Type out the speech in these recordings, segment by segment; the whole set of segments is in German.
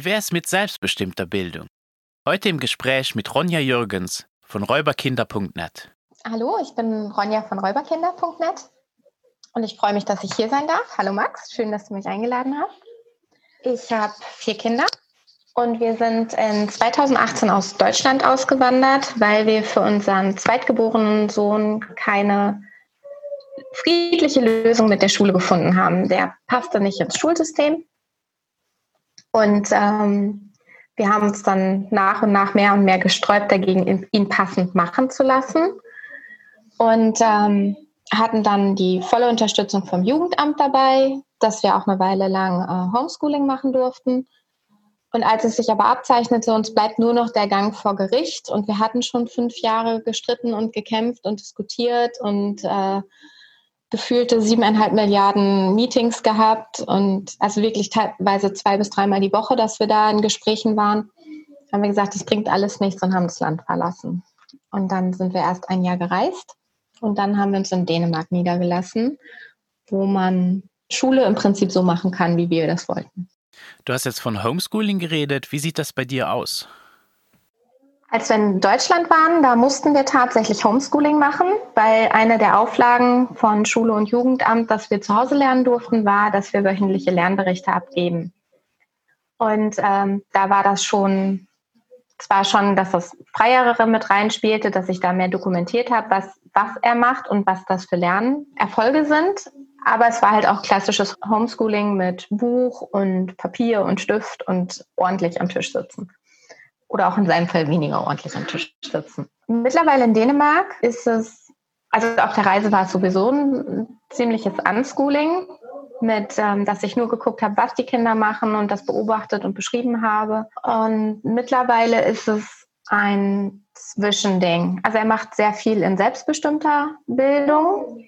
Wie wäre es mit selbstbestimmter Bildung? Heute im Gespräch mit Ronja Jürgens von räuberkinder.net. Hallo, ich bin Ronja von räuberkinder.net und ich freue mich, dass ich hier sein darf. Hallo Max, schön, dass du mich eingeladen hast. Ich habe vier Kinder und wir sind in 2018 aus Deutschland ausgewandert, weil wir für unseren zweitgeborenen Sohn keine friedliche Lösung mit der Schule gefunden haben. Der passte nicht ins Schulsystem und ähm, wir haben uns dann nach und nach mehr und mehr gesträubt, dagegen ihn passend machen zu lassen. Und ähm, hatten dann die volle Unterstützung vom Jugendamt dabei, dass wir auch eine Weile lang äh, Homeschooling machen durften. Und als es sich aber abzeichnete, uns bleibt nur noch der Gang vor Gericht. Und wir hatten schon fünf Jahre gestritten und gekämpft und diskutiert und äh, gefühlte siebeneinhalb Milliarden Meetings gehabt und also wirklich teilweise zwei bis dreimal die Woche, dass wir da in Gesprächen waren, haben wir gesagt, das bringt alles nichts und haben das Land verlassen. Und dann sind wir erst ein Jahr gereist und dann haben wir uns in Dänemark niedergelassen, wo man Schule im Prinzip so machen kann, wie wir das wollten. Du hast jetzt von Homeschooling geredet. Wie sieht das bei dir aus? Als wir in Deutschland waren, da mussten wir tatsächlich Homeschooling machen, weil eine der Auflagen von Schule und Jugendamt, dass wir zu Hause lernen durften, war, dass wir wöchentliche Lernberichte abgeben. Und ähm, da war das schon, zwar schon, dass das Freiere mit reinspielte, dass ich da mehr dokumentiert habe, was, was er macht und was das für Lernerfolge sind. Aber es war halt auch klassisches Homeschooling mit Buch und Papier und Stift und ordentlich am Tisch sitzen oder auch in seinem Fall weniger ordentlich am Tisch sitzen. Mittlerweile in Dänemark ist es, also auf der Reise war es sowieso ein ziemliches Unschooling, mit, ähm, dass ich nur geguckt habe, was die Kinder machen und das beobachtet und beschrieben habe. Und mittlerweile ist es ein Zwischending. Also er macht sehr viel in selbstbestimmter Bildung,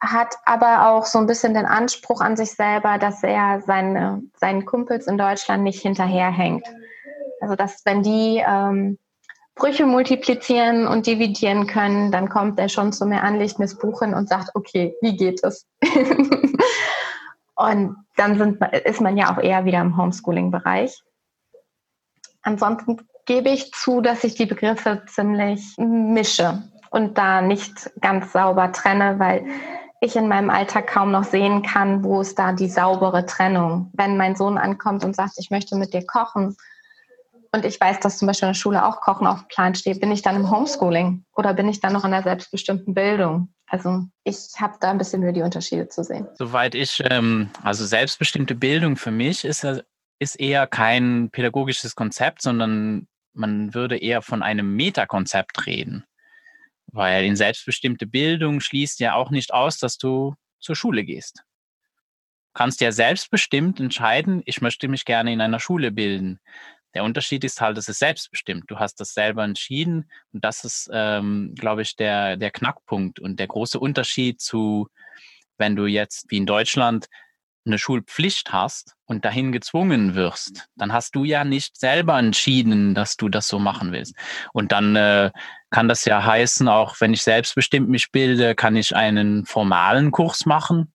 hat aber auch so ein bisschen den Anspruch an sich selber, dass er seine, seinen Kumpels in Deutschland nicht hinterherhängt. Also dass wenn die ähm, Brüche multiplizieren und dividieren können, dann kommt er schon zu mir an, legt mir das Buch hin und sagt, okay, wie geht es? und dann sind, ist man ja auch eher wieder im Homeschooling-Bereich. Ansonsten gebe ich zu, dass ich die Begriffe ziemlich mische und da nicht ganz sauber trenne, weil ich in meinem Alltag kaum noch sehen kann, wo ist da die saubere Trennung. Wenn mein Sohn ankommt und sagt, ich möchte mit dir kochen, und ich weiß, dass zum Beispiel in der Schule auch Kochen auf dem Plan steht, bin ich dann im Homeschooling oder bin ich dann noch in der selbstbestimmten Bildung? Also ich habe da ein bisschen nur die Unterschiede zu sehen. Soweit ich, ähm, also selbstbestimmte Bildung für mich ist, ist eher kein pädagogisches Konzept, sondern man würde eher von einem Metakonzept reden. Weil in selbstbestimmte Bildung schließt ja auch nicht aus, dass du zur Schule gehst. Du kannst ja selbstbestimmt entscheiden, ich möchte mich gerne in einer Schule bilden. Der Unterschied ist halt, es ist selbstbestimmt. Du hast das selber entschieden und das ist, ähm, glaube ich, der, der Knackpunkt und der große Unterschied zu, wenn du jetzt wie in Deutschland eine Schulpflicht hast und dahin gezwungen wirst, dann hast du ja nicht selber entschieden, dass du das so machen willst. Und dann äh, kann das ja heißen, auch wenn ich selbstbestimmt mich bilde, kann ich einen formalen Kurs machen,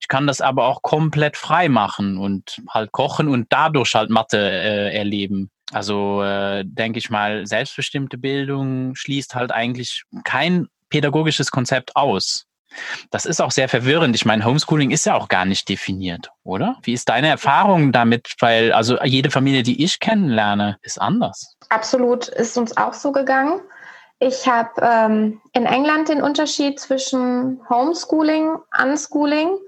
ich kann das aber auch komplett frei machen und halt kochen und dadurch halt Mathe äh, erleben. Also äh, denke ich mal, selbstbestimmte Bildung schließt halt eigentlich kein pädagogisches Konzept aus. Das ist auch sehr verwirrend. Ich meine, Homeschooling ist ja auch gar nicht definiert, oder? Wie ist deine Erfahrung damit? Weil also jede Familie, die ich kennenlerne, ist anders. Absolut, ist uns auch so gegangen. Ich habe ähm, in England den Unterschied zwischen Homeschooling, Unschooling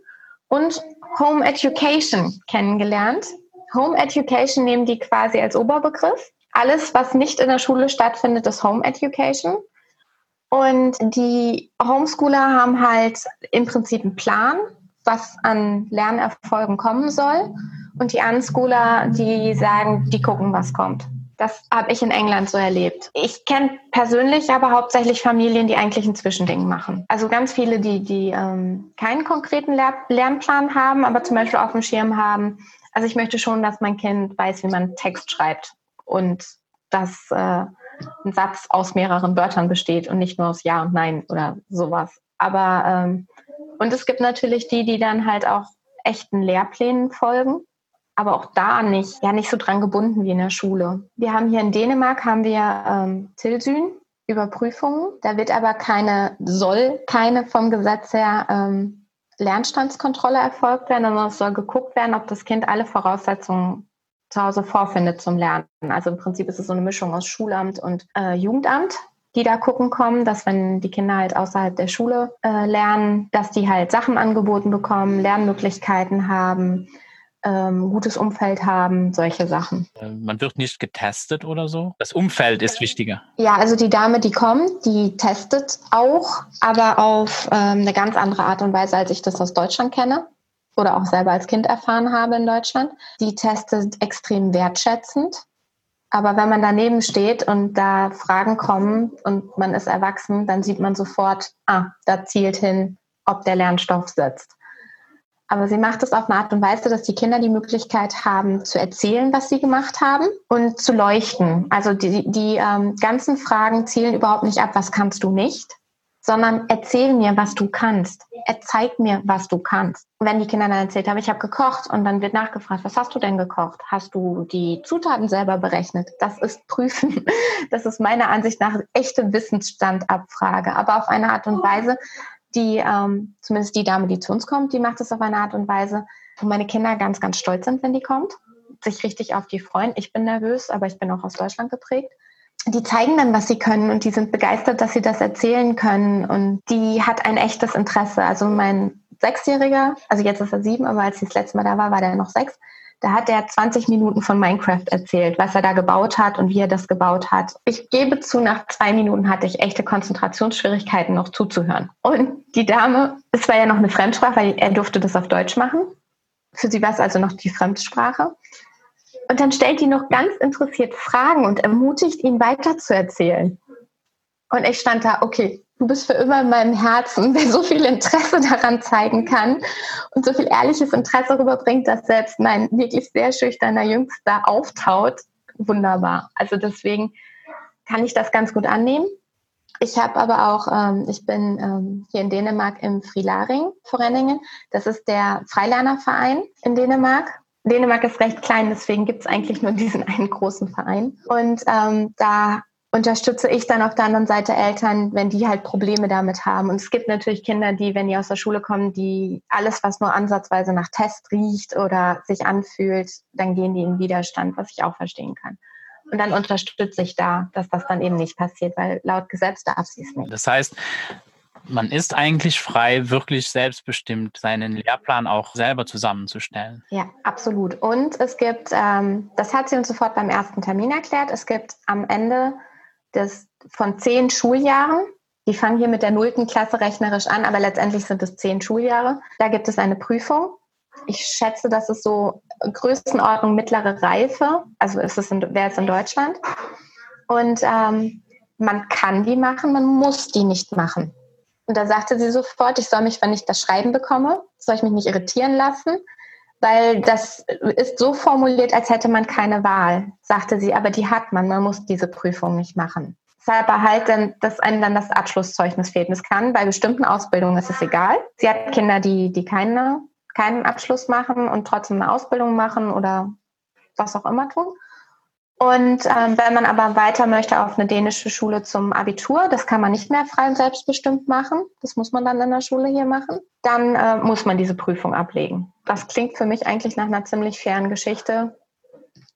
und Home Education kennengelernt. Home Education nehmen die quasi als Oberbegriff. Alles, was nicht in der Schule stattfindet, ist Home Education. Und die Homeschooler haben halt im Prinzip einen Plan, was an Lernerfolgen kommen soll. Und die Unschooler, die sagen, die gucken, was kommt. Das habe ich in England so erlebt. Ich kenne persönlich aber hauptsächlich Familien, die eigentlich ein Zwischending machen. Also ganz viele, die, die ähm, keinen konkreten Lehr Lernplan haben, aber zum Beispiel auf dem Schirm haben. Also ich möchte schon, dass mein Kind weiß, wie man Text schreibt und dass äh, ein Satz aus mehreren Wörtern besteht und nicht nur aus Ja und Nein oder sowas. Aber ähm, und es gibt natürlich die, die dann halt auch echten Lehrplänen folgen aber auch da nicht, ja nicht so dran gebunden wie in der Schule. Wir haben hier in Dänemark haben wir ähm, Tilsyn, Überprüfungen. Da wird aber keine, soll keine vom Gesetz her ähm, Lernstandskontrolle erfolgt werden, sondern es soll geguckt werden, ob das Kind alle Voraussetzungen zu Hause vorfindet zum Lernen. Also im Prinzip ist es so eine Mischung aus Schulamt und äh, Jugendamt die da gucken kommen, dass wenn die Kinder halt außerhalb der Schule äh, lernen, dass die halt Sachen angeboten bekommen, Lernmöglichkeiten haben, ähm, gutes Umfeld haben, solche Sachen. Äh, man wird nicht getestet oder so? Das Umfeld ist wichtiger. Ja, also die Dame, die kommt, die testet auch, aber auf ähm, eine ganz andere Art und Weise, als ich das aus Deutschland kenne oder auch selber als Kind erfahren habe in Deutschland. Die testet extrem wertschätzend. Aber wenn man daneben steht und da Fragen kommen und man ist erwachsen, dann sieht man sofort, ah, da zielt hin, ob der Lernstoff sitzt. Aber sie macht es auf eine Art und Weise, dass die Kinder die Möglichkeit haben, zu erzählen, was sie gemacht haben und zu leuchten. Also die, die ähm, ganzen Fragen zielen überhaupt nicht ab, was kannst du nicht, sondern erzähl mir, was du kannst. Erzeig mir, was du kannst. wenn die Kinder dann erzählt haben, ich habe gekocht und dann wird nachgefragt, was hast du denn gekocht? Hast du die Zutaten selber berechnet? Das ist Prüfen. Das ist meiner Ansicht nach echte Wissensstandabfrage, aber auf eine Art und Weise, die, ähm, zumindest die Dame, die zu uns kommt, die macht es auf eine Art und Weise, wo meine Kinder ganz, ganz stolz sind, wenn die kommt, sich richtig auf die freuen. Ich bin nervös, aber ich bin auch aus Deutschland geprägt. Die zeigen dann, was sie können und die sind begeistert, dass sie das erzählen können und die hat ein echtes Interesse. Also mein Sechsjähriger, also jetzt ist er sieben, aber als ich das letzte Mal da war, war der noch sechs da hat er 20 Minuten von Minecraft erzählt, was er da gebaut hat und wie er das gebaut hat. Ich gebe zu, nach zwei Minuten hatte ich echte Konzentrationsschwierigkeiten, noch zuzuhören. Und die Dame, es war ja noch eine Fremdsprache, weil er durfte das auf Deutsch machen. Für sie war es also noch die Fremdsprache. Und dann stellt die noch ganz interessiert Fragen und ermutigt ihn weiter zu erzählen. Und ich stand da, okay, du bist für immer in meinem Herzen, der so viel Interesse daran zeigen kann und so viel ehrliches Interesse rüberbringt, dass selbst mein wirklich sehr schüchterner Jüngster auftaut. Wunderbar. Also deswegen kann ich das ganz gut annehmen. Ich habe aber auch, ähm, ich bin ähm, hier in Dänemark im Frilaring vor Renningen. Das ist der Freilernerverein in Dänemark. Dänemark ist recht klein, deswegen gibt es eigentlich nur diesen einen großen Verein. Und ähm, da unterstütze ich dann auf der anderen Seite Eltern, wenn die halt Probleme damit haben. Und es gibt natürlich Kinder, die, wenn die aus der Schule kommen, die alles, was nur ansatzweise nach Test riecht oder sich anfühlt, dann gehen die in Widerstand, was ich auch verstehen kann. Und dann unterstütze ich da, dass das dann eben nicht passiert, weil laut Gesetz darf sie es nicht. Das heißt, man ist eigentlich frei, wirklich selbstbestimmt seinen Lehrplan auch selber zusammenzustellen. Ja, absolut. Und es gibt, ähm, das hat sie uns sofort beim ersten Termin erklärt, es gibt am Ende des, von zehn Schuljahren. Die fangen hier mit der nullten Klasse rechnerisch an, aber letztendlich sind es zehn Schuljahre. Da gibt es eine Prüfung. Ich schätze, das ist so Größenordnung mittlere Reife. Also ist es wäre es in Deutschland. Und ähm, man kann die machen, man muss die nicht machen. Und da sagte sie sofort, ich soll mich, wenn ich das Schreiben bekomme, soll ich mich nicht irritieren lassen, weil das ist so formuliert, als hätte man keine Wahl, sagte sie, aber die hat man, man muss diese Prüfung nicht machen. Deshalb halt dann, dass einem dann das Abschlusszeugnis fehlt. Und es kann bei bestimmten Ausbildungen ist es egal. Sie hat Kinder, die, die keine, keinen Abschluss machen und trotzdem eine Ausbildung machen oder was auch immer tun. Und ähm, wenn man aber weiter möchte auf eine dänische Schule zum Abitur, das kann man nicht mehr frei und selbstbestimmt machen, das muss man dann in der Schule hier machen, dann äh, muss man diese Prüfung ablegen. Das klingt für mich eigentlich nach einer ziemlich fairen Geschichte,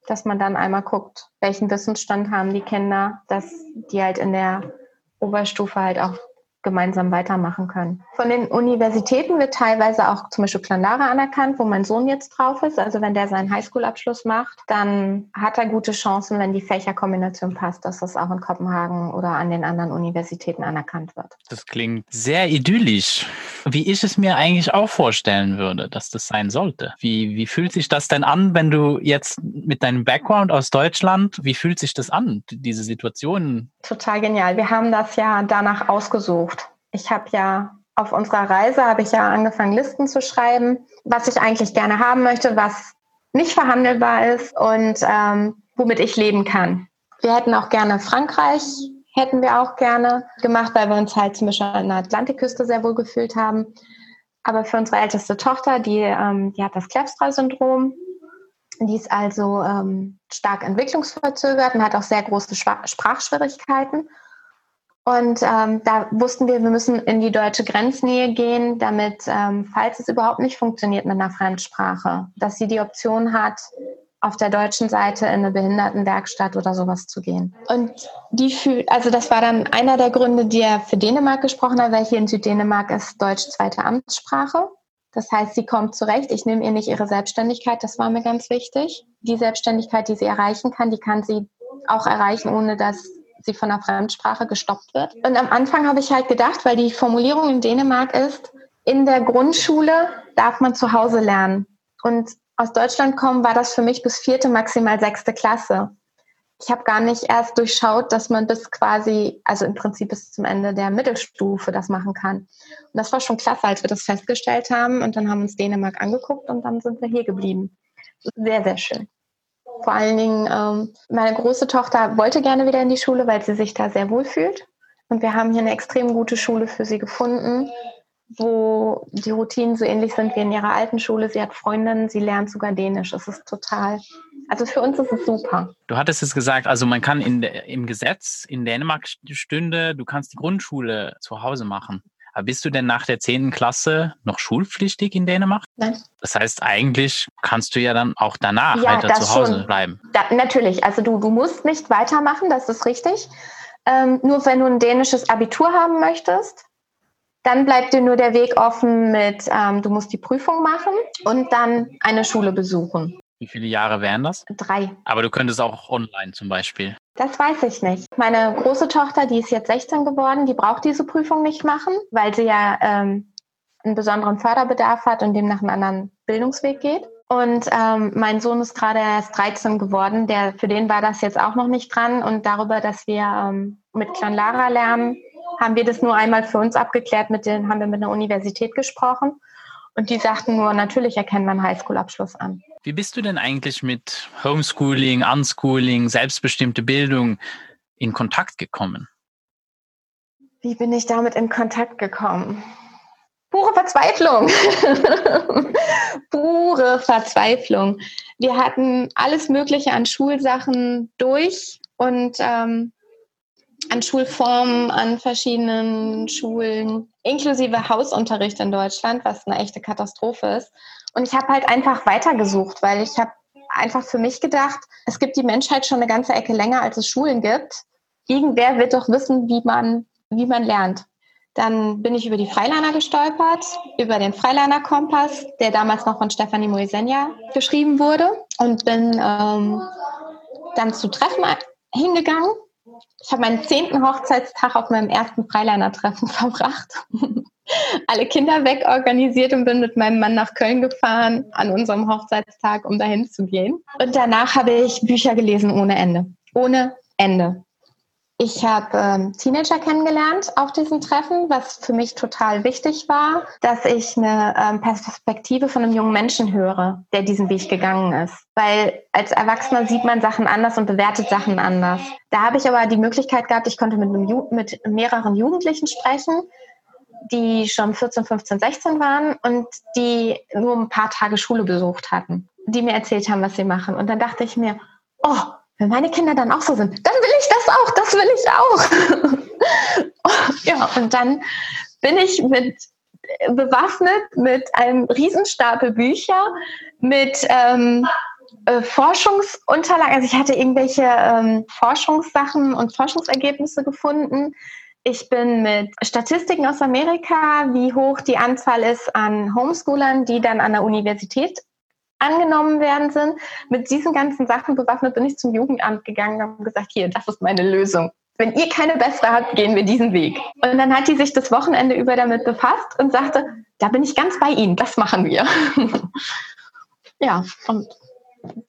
dass man dann einmal guckt, welchen Wissensstand haben die Kinder, dass die halt in der Oberstufe halt auch gemeinsam weitermachen können. Von den Universitäten wird teilweise auch zum Beispiel Planlara anerkannt, wo mein Sohn jetzt drauf ist. Also wenn der seinen Highschool-Abschluss macht, dann hat er gute Chancen, wenn die Fächerkombination passt, dass das auch in Kopenhagen oder an den anderen Universitäten anerkannt wird. Das klingt sehr idyllisch, wie ich es mir eigentlich auch vorstellen würde, dass das sein sollte. Wie, wie fühlt sich das denn an, wenn du jetzt mit deinem Background aus Deutschland, wie fühlt sich das an, diese Situation? Total genial. Wir haben das ja danach ausgesucht ich habe ja auf unserer Reise habe ich ja angefangen, Listen zu schreiben, was ich eigentlich gerne haben möchte, was nicht verhandelbar ist und ähm, womit ich leben kann. Wir hätten auch gerne Frankreich, hätten wir auch gerne gemacht, weil wir uns halt zum Beispiel an der Atlantikküste sehr wohl gefühlt haben. Aber für unsere älteste Tochter, die, ähm, die hat das Kleppstra-Syndrom, Die ist also ähm, stark entwicklungsverzögert und hat auch sehr große Sprachschwierigkeiten. Und ähm, da wussten wir, wir müssen in die deutsche Grenznähe gehen, damit, ähm, falls es überhaupt nicht funktioniert mit einer Fremdsprache, dass sie die Option hat, auf der deutschen Seite in eine Behindertenwerkstatt oder sowas zu gehen. Und die fühlt, also das war dann einer der Gründe, die er für Dänemark gesprochen hat, weil hier in Süddänemark ist Deutsch zweite Amtssprache. Das heißt, sie kommt zurecht. Ich nehme ihr nicht ihre Selbstständigkeit, das war mir ganz wichtig. Die Selbstständigkeit, die sie erreichen kann, die kann sie auch erreichen, ohne dass sie von der Fremdsprache gestoppt wird. Und am Anfang habe ich halt gedacht, weil die Formulierung in Dänemark ist, in der Grundschule darf man zu Hause lernen. Und aus Deutschland kommen war das für mich bis vierte, maximal sechste Klasse. Ich habe gar nicht erst durchschaut, dass man bis quasi, also im Prinzip bis zum Ende der Mittelstufe das machen kann. Und das war schon klasse, als wir das festgestellt haben. Und dann haben wir uns Dänemark angeguckt und dann sind wir hier geblieben. Sehr, sehr schön. Vor allen Dingen, ähm, meine große Tochter wollte gerne wieder in die Schule, weil sie sich da sehr wohl fühlt. Und wir haben hier eine extrem gute Schule für sie gefunden, wo die Routinen so ähnlich sind wie in ihrer alten Schule. Sie hat Freundinnen, sie lernt sogar Dänisch. Es ist total, also für uns ist es super. Du hattest es gesagt, also man kann in, im Gesetz in Dänemark stünde, du kannst die Grundschule zu Hause machen. Bist du denn nach der 10. Klasse noch schulpflichtig in Dänemark? Nein. Das heißt, eigentlich kannst du ja dann auch danach ja, weiter zu Hause schon. bleiben. Da, natürlich, also du, du musst nicht weitermachen, das ist richtig. Ähm, nur wenn du ein dänisches Abitur haben möchtest, dann bleibt dir nur der Weg offen mit, ähm, du musst die Prüfung machen und dann eine Schule besuchen. Wie viele Jahre wären das? Drei. Aber du könntest auch online zum Beispiel. Das weiß ich nicht. Meine große Tochter, die ist jetzt 16 geworden, die braucht diese Prüfung nicht machen, weil sie ja ähm, einen besonderen Förderbedarf hat und dem nach einem anderen Bildungsweg geht. Und ähm, mein Sohn ist gerade erst 13 geworden. Der, für den war das jetzt auch noch nicht dran. Und darüber, dass wir ähm, mit Clan Lara lernen, haben wir das nur einmal für uns abgeklärt. Mit denen haben wir mit einer Universität gesprochen. Und die sagten nur, natürlich erkennen wir einen Highschool-Abschluss an. Wie bist du denn eigentlich mit Homeschooling, Unschooling, selbstbestimmte Bildung in Kontakt gekommen? Wie bin ich damit in Kontakt gekommen? Pure Verzweiflung. Pure Verzweiflung. Wir hatten alles Mögliche an Schulsachen durch und ähm, an Schulformen, an verschiedenen Schulen, inklusive Hausunterricht in Deutschland, was eine echte Katastrophe ist. Und ich habe halt einfach weitergesucht, weil ich habe einfach für mich gedacht, es gibt die Menschheit schon eine ganze Ecke länger, als es Schulen gibt. Irgendwer wird doch wissen, wie man, wie man lernt. Dann bin ich über die Freiliner gestolpert, über den Freiliner Kompass, der damals noch von Stefanie Moisenja geschrieben wurde und bin ähm, dann zu Treffen hingegangen ich habe meinen zehnten Hochzeitstag auf meinem ersten Freiliner-Treffen verbracht. Alle Kinder wegorganisiert und bin mit meinem Mann nach Köln gefahren an unserem Hochzeitstag, um dahin zu gehen. Und danach habe ich Bücher gelesen ohne Ende. Ohne Ende. Ich habe ähm, Teenager kennengelernt auf diesem Treffen, was für mich total wichtig war, dass ich eine ähm, Perspektive von einem jungen Menschen höre, der diesen Weg gegangen ist. Weil als Erwachsener sieht man Sachen anders und bewertet Sachen anders. Da habe ich aber die Möglichkeit gehabt, ich konnte mit, einem mit mehreren Jugendlichen sprechen, die schon 14, 15, 16 waren und die nur ein paar Tage Schule besucht hatten, die mir erzählt haben, was sie machen. Und dann dachte ich mir, oh, wenn meine Kinder dann auch so sind, dann will ich das auch, das will ich auch. ja, und dann bin ich mit bewaffnet mit einem Riesenstapel Bücher, mit ähm, äh, Forschungsunterlagen. Also ich hatte irgendwelche ähm, Forschungssachen und Forschungsergebnisse gefunden. Ich bin mit Statistiken aus Amerika, wie hoch die Anzahl ist an Homeschoolern, die dann an der Universität angenommen werden sind. Mit diesen ganzen Sachen bewaffnet bin ich zum Jugendamt gegangen und habe gesagt, hier, das ist meine Lösung. Wenn ihr keine bessere habt, gehen wir diesen Weg. Und dann hat die sich das Wochenende über damit befasst und sagte, da bin ich ganz bei Ihnen, das machen wir. ja, und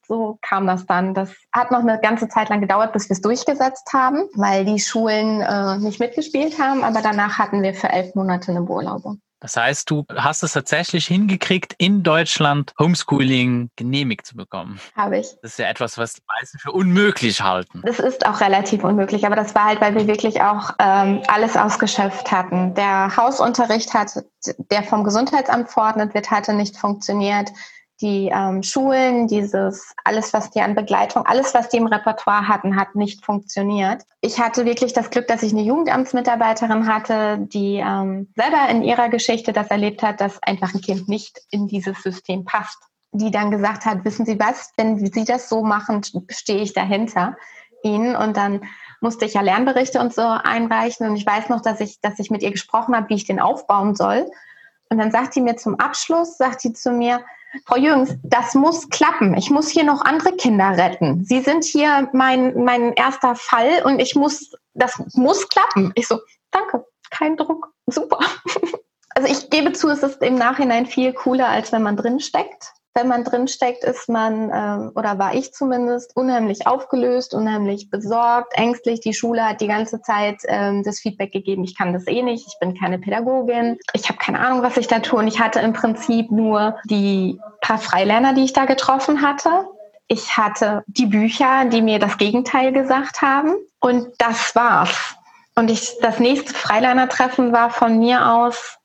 so kam das dann. Das hat noch eine ganze Zeit lang gedauert, bis wir es durchgesetzt haben, weil die Schulen äh, nicht mitgespielt haben. Aber danach hatten wir für elf Monate eine Beurlaubung. Das heißt, du hast es tatsächlich hingekriegt, in Deutschland Homeschooling genehmigt zu bekommen. Habe ich. Das ist ja etwas, was die meisten für unmöglich halten. Das ist auch relativ unmöglich, aber das war halt, weil wir wirklich auch ähm, alles ausgeschöpft hatten. Der Hausunterricht hat, der vom Gesundheitsamt verordnet wird, hatte nicht funktioniert. Die ähm, Schulen, dieses alles, was die an Begleitung, alles, was die im Repertoire hatten, hat nicht funktioniert. Ich hatte wirklich das Glück, dass ich eine Jugendamtsmitarbeiterin hatte, die ähm, selber in ihrer Geschichte das erlebt hat, dass einfach ein Kind nicht in dieses System passt. Die dann gesagt hat, wissen Sie was, wenn Sie das so machen, stehe ich dahinter Ihnen. Und dann musste ich ja Lernberichte und so einreichen. Und ich weiß noch, dass ich, dass ich mit ihr gesprochen habe, wie ich den aufbauen soll. Und dann sagt sie mir zum Abschluss, sagt sie zu mir, Frau Jürgens, das muss klappen. Ich muss hier noch andere Kinder retten. Sie sind hier mein, mein erster Fall und ich muss, das muss klappen. Ich so, danke, kein Druck, super. Also ich gebe zu, es ist im Nachhinein viel cooler, als wenn man drin steckt wenn man drinsteckt, ist man, ähm, oder war ich zumindest, unheimlich aufgelöst, unheimlich besorgt, ängstlich. Die Schule hat die ganze Zeit ähm, das Feedback gegeben, ich kann das eh nicht, ich bin keine Pädagogin, ich habe keine Ahnung, was ich da tue. Und ich hatte im Prinzip nur die paar Freilerner, die ich da getroffen hatte. Ich hatte die Bücher, die mir das Gegenteil gesagt haben. Und das war's. Und ich, das nächste Freilerner-Treffen war von mir aus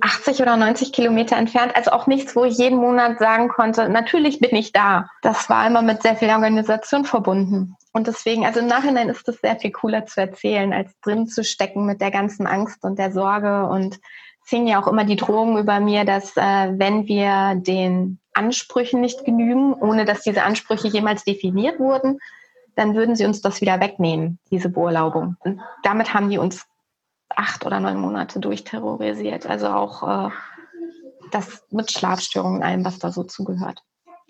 80 oder 90 Kilometer entfernt. Also auch nichts, wo ich jeden Monat sagen konnte, natürlich bin ich da. Das war immer mit sehr viel Organisation verbunden. Und deswegen, also im Nachhinein ist es sehr viel cooler zu erzählen, als drin zu stecken mit der ganzen Angst und der Sorge. Und es hing ja auch immer die Drohung über mir, dass äh, wenn wir den Ansprüchen nicht genügen, ohne dass diese Ansprüche jemals definiert wurden, dann würden sie uns das wieder wegnehmen, diese Beurlaubung. Und damit haben die uns acht oder neun Monate durchterrorisiert. Also auch äh, das mit Schlafstörungen, allem, was da so zugehört.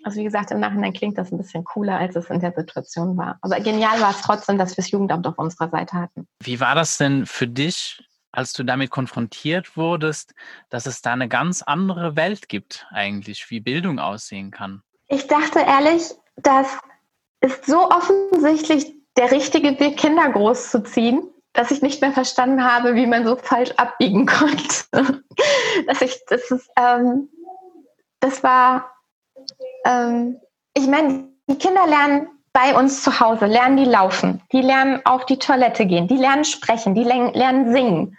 Also wie gesagt, im Nachhinein klingt das ein bisschen cooler, als es in der Situation war. Aber genial war es trotzdem, dass wir das Jugendamt auf unserer Seite hatten. Wie war das denn für dich, als du damit konfrontiert wurdest, dass es da eine ganz andere Welt gibt eigentlich, wie Bildung aussehen kann? Ich dachte ehrlich, das ist so offensichtlich der richtige Weg, Kinder großzuziehen dass ich nicht mehr verstanden habe, wie man so falsch abbiegen konnte. dass ich, das ist, ähm, das war, ähm, ich meine, die Kinder lernen bei uns zu Hause, lernen die laufen, die lernen auf die Toilette gehen, die lernen sprechen, die lernen singen.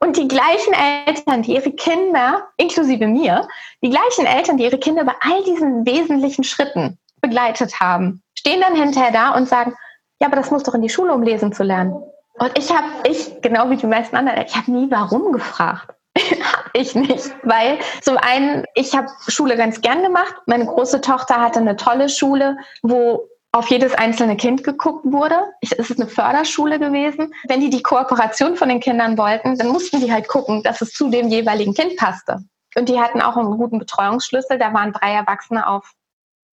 Und die gleichen Eltern, die ihre Kinder, inklusive mir, die gleichen Eltern, die ihre Kinder bei all diesen wesentlichen Schritten begleitet haben, stehen dann hinterher da und sagen, ja, aber das muss doch in die Schule, um lesen zu lernen. Und ich habe, ich, genau wie die meisten anderen, ich habe nie warum gefragt. ich nicht, weil zum einen, ich habe Schule ganz gern gemacht. Meine große Tochter hatte eine tolle Schule, wo auf jedes einzelne Kind geguckt wurde. Ich, es ist eine Förderschule gewesen. Wenn die die Kooperation von den Kindern wollten, dann mussten die halt gucken, dass es zu dem jeweiligen Kind passte. Und die hatten auch einen guten Betreuungsschlüssel. Da waren drei Erwachsene auf,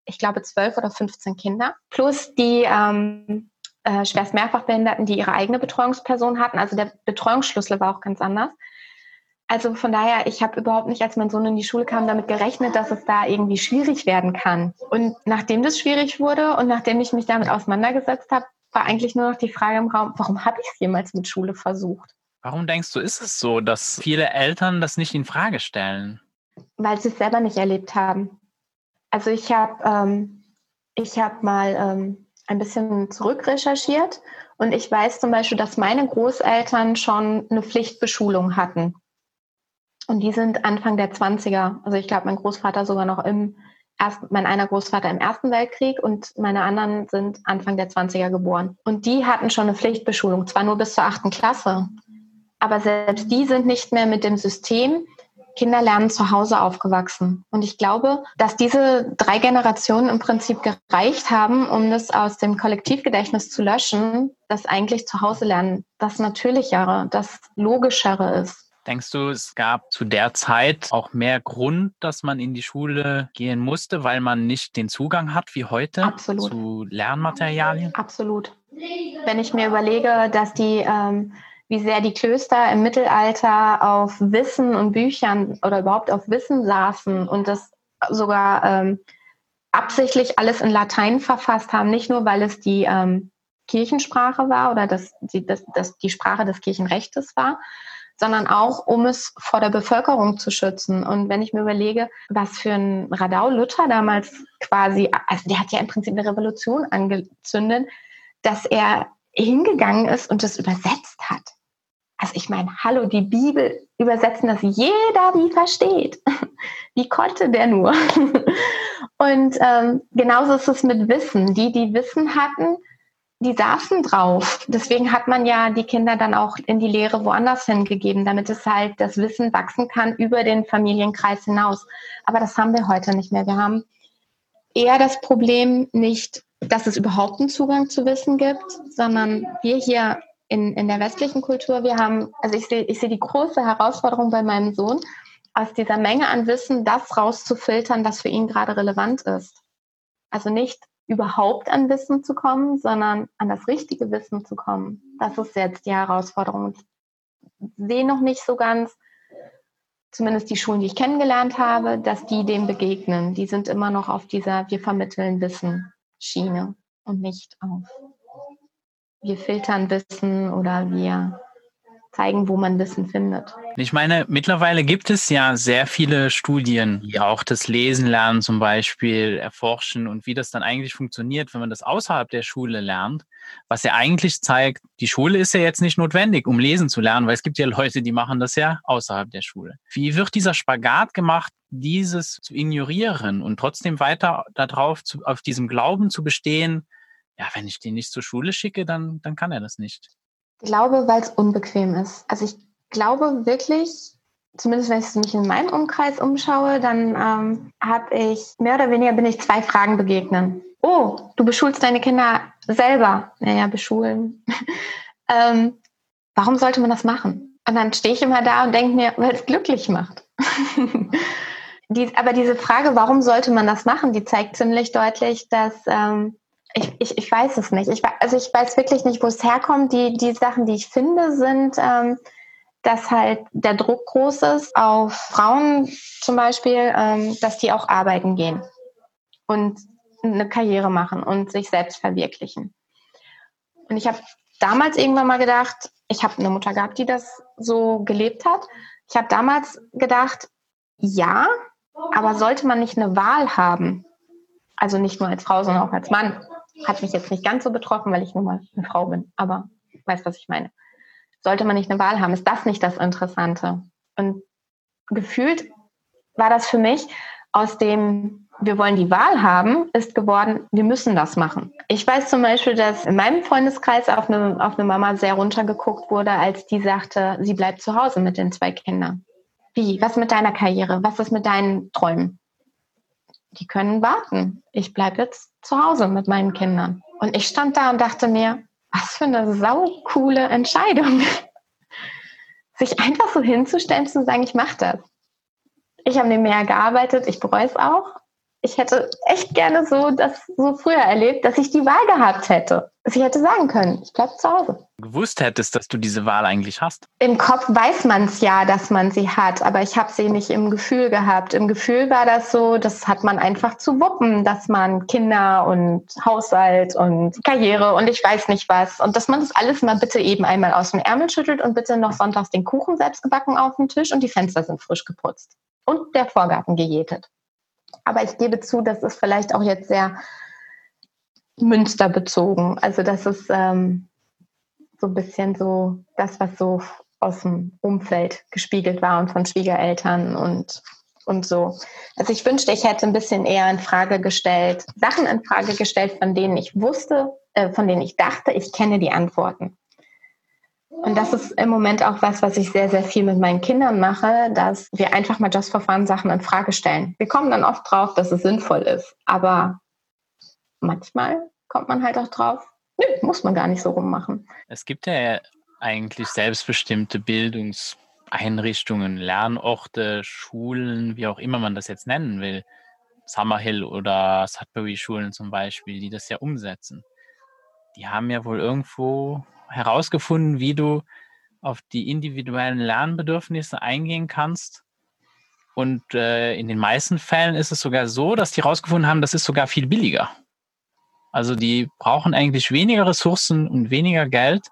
ich glaube, zwölf oder 15 Kinder. Plus die ähm, äh, schwerst Mehrfachbehinderten, die ihre eigene Betreuungsperson hatten. Also der Betreuungsschlüssel war auch ganz anders. Also von daher, ich habe überhaupt nicht, als mein Sohn in die Schule kam, damit gerechnet, dass es da irgendwie schwierig werden kann. Und nachdem das schwierig wurde und nachdem ich mich damit auseinandergesetzt habe, war eigentlich nur noch die Frage im Raum, warum habe ich es jemals mit Schule versucht? Warum denkst du, ist es so, dass viele Eltern das nicht in Frage stellen? Weil sie es selber nicht erlebt haben. Also ich habe ähm, ich mal ähm, ein bisschen zurückrecherchiert und ich weiß zum Beispiel, dass meine Großeltern schon eine Pflichtbeschulung hatten. Und die sind Anfang der 20er. Also ich glaube, mein Großvater sogar noch im ersten, mein einer Großvater im Ersten Weltkrieg und meine anderen sind Anfang der 20er geboren. Und die hatten schon eine Pflichtbeschulung, zwar nur bis zur achten Klasse. Aber selbst die sind nicht mehr mit dem System Kinder lernen zu Hause aufgewachsen. Und ich glaube, dass diese drei Generationen im Prinzip gereicht haben, um das aus dem Kollektivgedächtnis zu löschen, dass eigentlich zu Hause lernen das Natürlichere, das Logischere ist. Denkst du, es gab zu der Zeit auch mehr Grund, dass man in die Schule gehen musste, weil man nicht den Zugang hat wie heute Absolut. zu Lernmaterialien? Absolut. Wenn ich mir überlege, dass die ähm, wie sehr die Klöster im Mittelalter auf Wissen und Büchern oder überhaupt auf Wissen saßen und das sogar ähm, absichtlich alles in Latein verfasst haben, nicht nur, weil es die ähm, Kirchensprache war oder das, die, das, das die Sprache des Kirchenrechtes war, sondern auch, um es vor der Bevölkerung zu schützen. Und wenn ich mir überlege, was für ein Radau Luther damals quasi, also der hat ja im Prinzip eine Revolution angezündet, dass er hingegangen ist und das übersetzt hat. Also ich meine, hallo, die Bibel übersetzen, dass jeder wie versteht. Wie konnte der nur? Und ähm, genauso ist es mit Wissen. Die, die Wissen hatten, die saßen drauf. Deswegen hat man ja die Kinder dann auch in die Lehre woanders hingegeben, damit es halt das Wissen wachsen kann über den Familienkreis hinaus. Aber das haben wir heute nicht mehr. Wir haben eher das Problem nicht, dass es überhaupt einen Zugang zu Wissen gibt, sondern wir hier in, in der westlichen Kultur, wir haben, also ich sehe, ich sehe die große Herausforderung bei meinem Sohn, aus dieser Menge an Wissen das rauszufiltern, was für ihn gerade relevant ist. Also nicht überhaupt an Wissen zu kommen, sondern an das richtige Wissen zu kommen. Das ist jetzt die Herausforderung. Ich sehe noch nicht so ganz, zumindest die Schulen, die ich kennengelernt habe, dass die dem begegnen. Die sind immer noch auf dieser Wir vermitteln Wissen Schiene und nicht auf wir filtern Wissen oder wir zeigen, wo man Wissen findet. Ich meine, mittlerweile gibt es ja sehr viele Studien, die auch das Lesen lernen zum Beispiel erforschen und wie das dann eigentlich funktioniert, wenn man das außerhalb der Schule lernt. Was ja eigentlich zeigt, die Schule ist ja jetzt nicht notwendig, um lesen zu lernen, weil es gibt ja Leute, die machen das ja außerhalb der Schule. Wie wird dieser Spagat gemacht, dieses zu ignorieren und trotzdem weiter darauf, zu, auf diesem Glauben zu bestehen, ja, wenn ich den nicht zur Schule schicke, dann, dann kann er das nicht. Ich glaube, weil es unbequem ist. Also ich glaube wirklich, zumindest wenn ich mich in meinem Umkreis umschaue, dann ähm, habe ich mehr oder weniger bin ich zwei Fragen begegnen. Oh, du beschulst deine Kinder selber. Naja, beschulen. ähm, warum sollte man das machen? Und dann stehe ich immer da und denke mir, weil es glücklich macht. die, aber diese Frage, warum sollte man das machen, die zeigt ziemlich deutlich, dass ähm, ich, ich, ich weiß es nicht. Ich, also ich weiß wirklich nicht, wo es herkommt. Die, die Sachen, die ich finde, sind, ähm, dass halt der Druck groß ist auf Frauen zum Beispiel, ähm, dass die auch arbeiten gehen und eine Karriere machen und sich selbst verwirklichen. Und ich habe damals irgendwann mal gedacht, ich habe eine Mutter gehabt, die das so gelebt hat. Ich habe damals gedacht, ja, aber sollte man nicht eine Wahl haben? Also nicht nur als Frau, sondern auch als Mann hat mich jetzt nicht ganz so betroffen, weil ich nun mal eine Frau bin, aber weiß, was ich meine. Sollte man nicht eine Wahl haben, ist das nicht das Interessante? Und gefühlt war das für mich aus dem, wir wollen die Wahl haben, ist geworden, wir müssen das machen. Ich weiß zum Beispiel, dass in meinem Freundeskreis auf eine, auf eine Mama sehr runtergeguckt wurde, als die sagte, sie bleibt zu Hause mit den zwei Kindern. Wie? Was mit deiner Karriere? Was ist mit deinen Träumen? die können warten. Ich bleibe jetzt zu Hause mit meinen Kindern. Und ich stand da und dachte mir, was für eine saukoole Entscheidung. Sich einfach so hinzustellen, zu sagen, ich mache das. Ich habe nebenher gearbeitet, ich bereue es auch ich hätte echt gerne so das so früher erlebt, dass ich die Wahl gehabt hätte. Dass ich hätte sagen können, ich bleibe zu Hause. Gewusst hättest, dass du diese Wahl eigentlich hast. Im Kopf weiß man es ja, dass man sie hat, aber ich habe sie nicht im Gefühl gehabt. Im Gefühl war das so, das hat man einfach zu wuppen, dass man Kinder und Haushalt und Karriere und ich weiß nicht was. Und dass man das alles mal bitte eben einmal aus dem Ärmel schüttelt und bitte noch sonntags den Kuchen selbst gebacken auf den Tisch und die Fenster sind frisch geputzt. Und der Vorgarten gejätet. Aber ich gebe zu, das ist vielleicht auch jetzt sehr münsterbezogen. Also das ist ähm, so ein bisschen so das, was so aus dem Umfeld gespiegelt war und von Schwiegereltern und, und so. Also ich wünschte, ich hätte ein bisschen eher in Frage gestellt, Sachen in Frage gestellt, von denen ich wusste, äh, von denen ich dachte, ich kenne die Antworten. Und das ist im Moment auch was, was ich sehr, sehr viel mit meinen Kindern mache, dass wir einfach mal Just for Fun Sachen in Frage stellen. Wir kommen dann oft drauf, dass es sinnvoll ist, aber manchmal kommt man halt auch drauf, nö, muss man gar nicht so rummachen. Es gibt ja eigentlich selbstbestimmte Bildungseinrichtungen, Lernorte, Schulen, wie auch immer man das jetzt nennen will. Summerhill oder Sudbury Schulen zum Beispiel, die das ja umsetzen. Die haben ja wohl irgendwo herausgefunden, wie du auf die individuellen Lernbedürfnisse eingehen kannst. Und äh, in den meisten Fällen ist es sogar so, dass die herausgefunden haben, das ist sogar viel billiger. Also die brauchen eigentlich weniger Ressourcen und weniger Geld,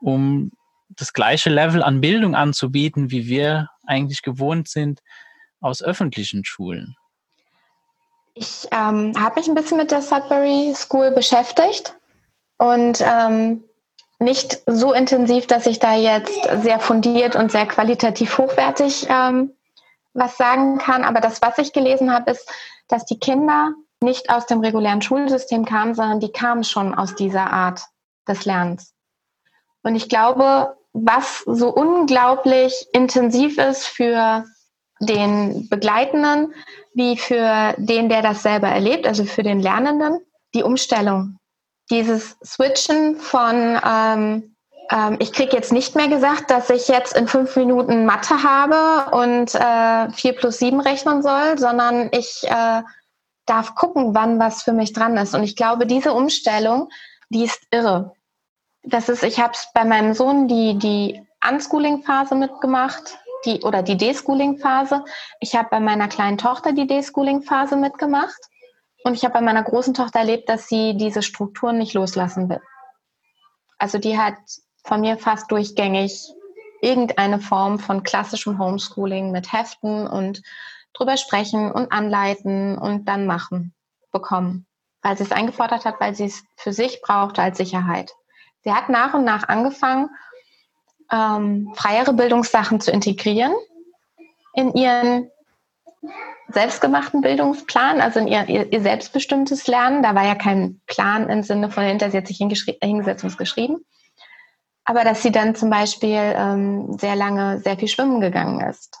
um das gleiche Level an Bildung anzubieten, wie wir eigentlich gewohnt sind aus öffentlichen Schulen. Ich ähm, habe mich ein bisschen mit der Sudbury School beschäftigt und ähm, nicht so intensiv, dass ich da jetzt sehr fundiert und sehr qualitativ hochwertig ähm, was sagen kann. Aber das, was ich gelesen habe, ist, dass die Kinder nicht aus dem regulären Schulsystem kamen, sondern die kamen schon aus dieser Art des Lernens. Und ich glaube, was so unglaublich intensiv ist für den Begleitenden wie für den, der das selber erlebt, also für den Lernenden, die Umstellung. Dieses Switchen von, ähm, ähm, ich kriege jetzt nicht mehr gesagt, dass ich jetzt in fünf Minuten Mathe habe und äh, 4 plus 7 rechnen soll, sondern ich äh, darf gucken, wann was für mich dran ist. Und ich glaube, diese Umstellung, die ist irre. Das ist, ich habe bei meinem Sohn die, die Unschooling-Phase mitgemacht, die oder die Deschooling-Phase. Ich habe bei meiner kleinen Tochter die Deschooling-Phase mitgemacht. Und ich habe bei meiner großen Tochter erlebt, dass sie diese Strukturen nicht loslassen will. Also die hat von mir fast durchgängig irgendeine Form von klassischem Homeschooling mit Heften und drüber sprechen und anleiten und dann machen bekommen, weil sie es eingefordert hat, weil sie es für sich brauchte als Sicherheit. Sie hat nach und nach angefangen, ähm, freiere Bildungssachen zu integrieren in ihren selbstgemachten Bildungsplan, also in ihr, ihr, ihr, selbstbestimmtes Lernen. Da war ja kein Plan im Sinne von hinter, sie hat sich hingesetzt und es geschrieben. Aber dass sie dann zum Beispiel ähm, sehr lange sehr viel schwimmen gegangen ist.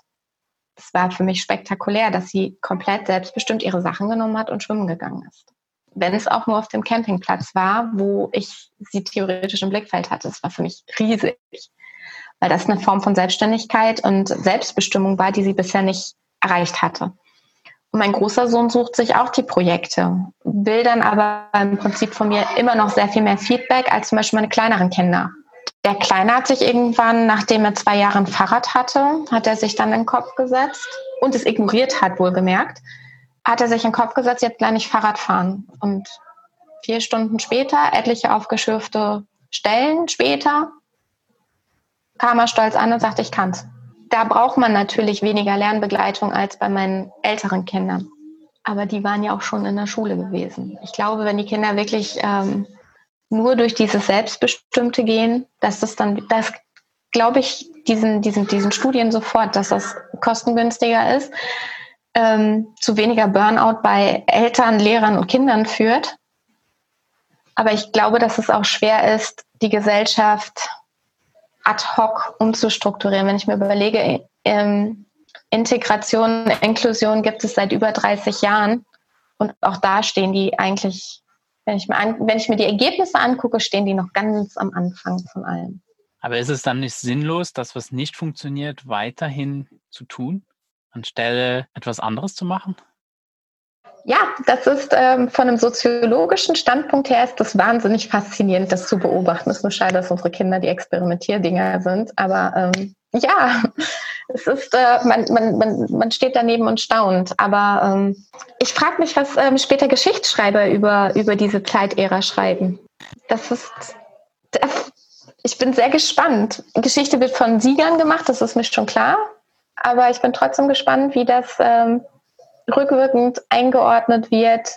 Das war für mich spektakulär, dass sie komplett selbstbestimmt ihre Sachen genommen hat und schwimmen gegangen ist. Wenn es auch nur auf dem Campingplatz war, wo ich sie theoretisch im Blickfeld hatte. Das war für mich riesig weil das eine Form von Selbstständigkeit und Selbstbestimmung war, die sie bisher nicht erreicht hatte. Mein großer Sohn sucht sich auch die Projekte, will dann aber im Prinzip von mir immer noch sehr viel mehr Feedback als zum Beispiel meine kleineren Kinder. Der Kleine hat sich irgendwann, nachdem er zwei Jahre ein Fahrrad hatte, hat er sich dann in den Kopf gesetzt und es ignoriert hat, wohlgemerkt, hat er sich in den Kopf gesetzt, jetzt lerne ich Fahrrad fahren. Und vier Stunden später, etliche aufgeschürfte Stellen später, kam er stolz an und sagte, ich kann's. Da braucht man natürlich weniger Lernbegleitung als bei meinen älteren Kindern. Aber die waren ja auch schon in der Schule gewesen. Ich glaube, wenn die Kinder wirklich ähm, nur durch dieses Selbstbestimmte gehen, dass das dann, das glaube ich diesen, diesen, diesen Studien sofort, dass das kostengünstiger ist, ähm, zu weniger Burnout bei Eltern, Lehrern und Kindern führt. Aber ich glaube, dass es auch schwer ist, die Gesellschaft ad hoc umzustrukturieren. Wenn ich mir überlege, ähm, Integration, Inklusion gibt es seit über 30 Jahren und auch da stehen die eigentlich, wenn ich, mir an, wenn ich mir die Ergebnisse angucke, stehen die noch ganz am Anfang von allem. Aber ist es dann nicht sinnlos, das, was nicht funktioniert, weiterhin zu tun, anstelle etwas anderes zu machen? Ja, das ist ähm, von einem soziologischen Standpunkt her ist das wahnsinnig faszinierend, das zu beobachten. Es ist nur schade, dass unsere Kinder die Experimentierdinger sind. Aber ähm, ja, es ist, äh, man, man, man, man steht daneben und staunt. Aber ähm, ich frage mich, was ähm, später Geschichtsschreiber über, über diese Zeitära schreiben. Das ist, das, ich bin sehr gespannt. Geschichte wird von Siegern gemacht, das ist mir schon klar. Aber ich bin trotzdem gespannt, wie das ähm, rückwirkend eingeordnet wird.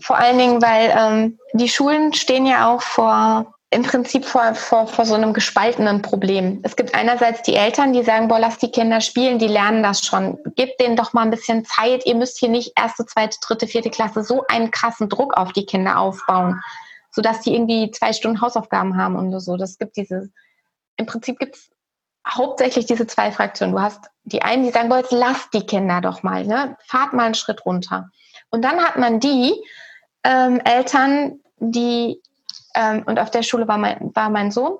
Vor allen Dingen, weil ähm, die Schulen stehen ja auch vor im Prinzip vor, vor, vor so einem gespaltenen Problem. Es gibt einerseits die Eltern, die sagen, boah, lass die Kinder spielen, die lernen das schon. Gebt denen doch mal ein bisschen Zeit. Ihr müsst hier nicht erste, zweite, dritte, vierte Klasse so einen krassen Druck auf die Kinder aufbauen, sodass die irgendwie zwei Stunden Hausaufgaben haben und so. Das gibt diese, im Prinzip gibt es hauptsächlich diese zwei Fraktionen. Du hast die einen, die sagen, boah, jetzt lass die Kinder doch mal, ne? fahrt mal einen Schritt runter. Und dann hat man die ähm, Eltern, die, ähm, und auf der Schule war mein, war mein Sohn,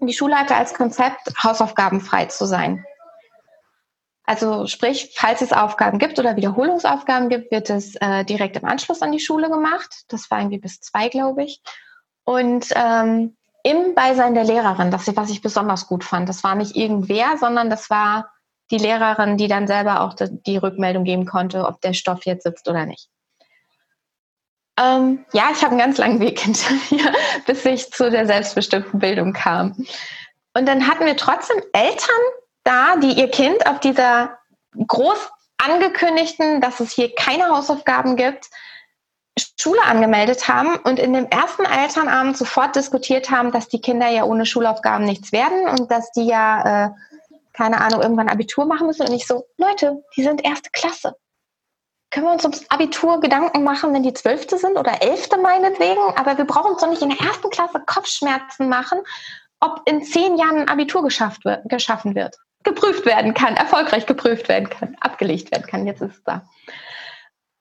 die Schule hatte als Konzept, hausaufgabenfrei zu sein. Also sprich, falls es Aufgaben gibt oder Wiederholungsaufgaben gibt, wird es äh, direkt im Anschluss an die Schule gemacht. Das war irgendwie bis zwei, glaube ich. Und ähm, im Beisein der Lehrerin, das was ich besonders gut fand. Das war nicht irgendwer, sondern das war die Lehrerin, die dann selber auch die Rückmeldung geben konnte, ob der Stoff jetzt sitzt oder nicht. Ähm, ja, ich habe einen ganz langen Weg hinter mir, bis ich zu der selbstbestimmten Bildung kam. Und dann hatten wir trotzdem Eltern da, die ihr Kind auf dieser groß angekündigten, dass es hier keine Hausaufgaben gibt, Schule angemeldet haben und in dem ersten Elternabend sofort diskutiert haben, dass die Kinder ja ohne Schulaufgaben nichts werden und dass die ja, äh, keine Ahnung, irgendwann Abitur machen müssen. Und ich so, Leute, die sind erste Klasse. Können wir uns ums Abitur Gedanken machen, wenn die Zwölfte sind oder Elfte meinetwegen? Aber wir brauchen uns doch nicht in der ersten Klasse Kopfschmerzen machen, ob in zehn Jahren ein Abitur geschafft wird, geschaffen wird, geprüft werden kann, erfolgreich geprüft werden kann, abgelegt werden kann. Jetzt ist es da.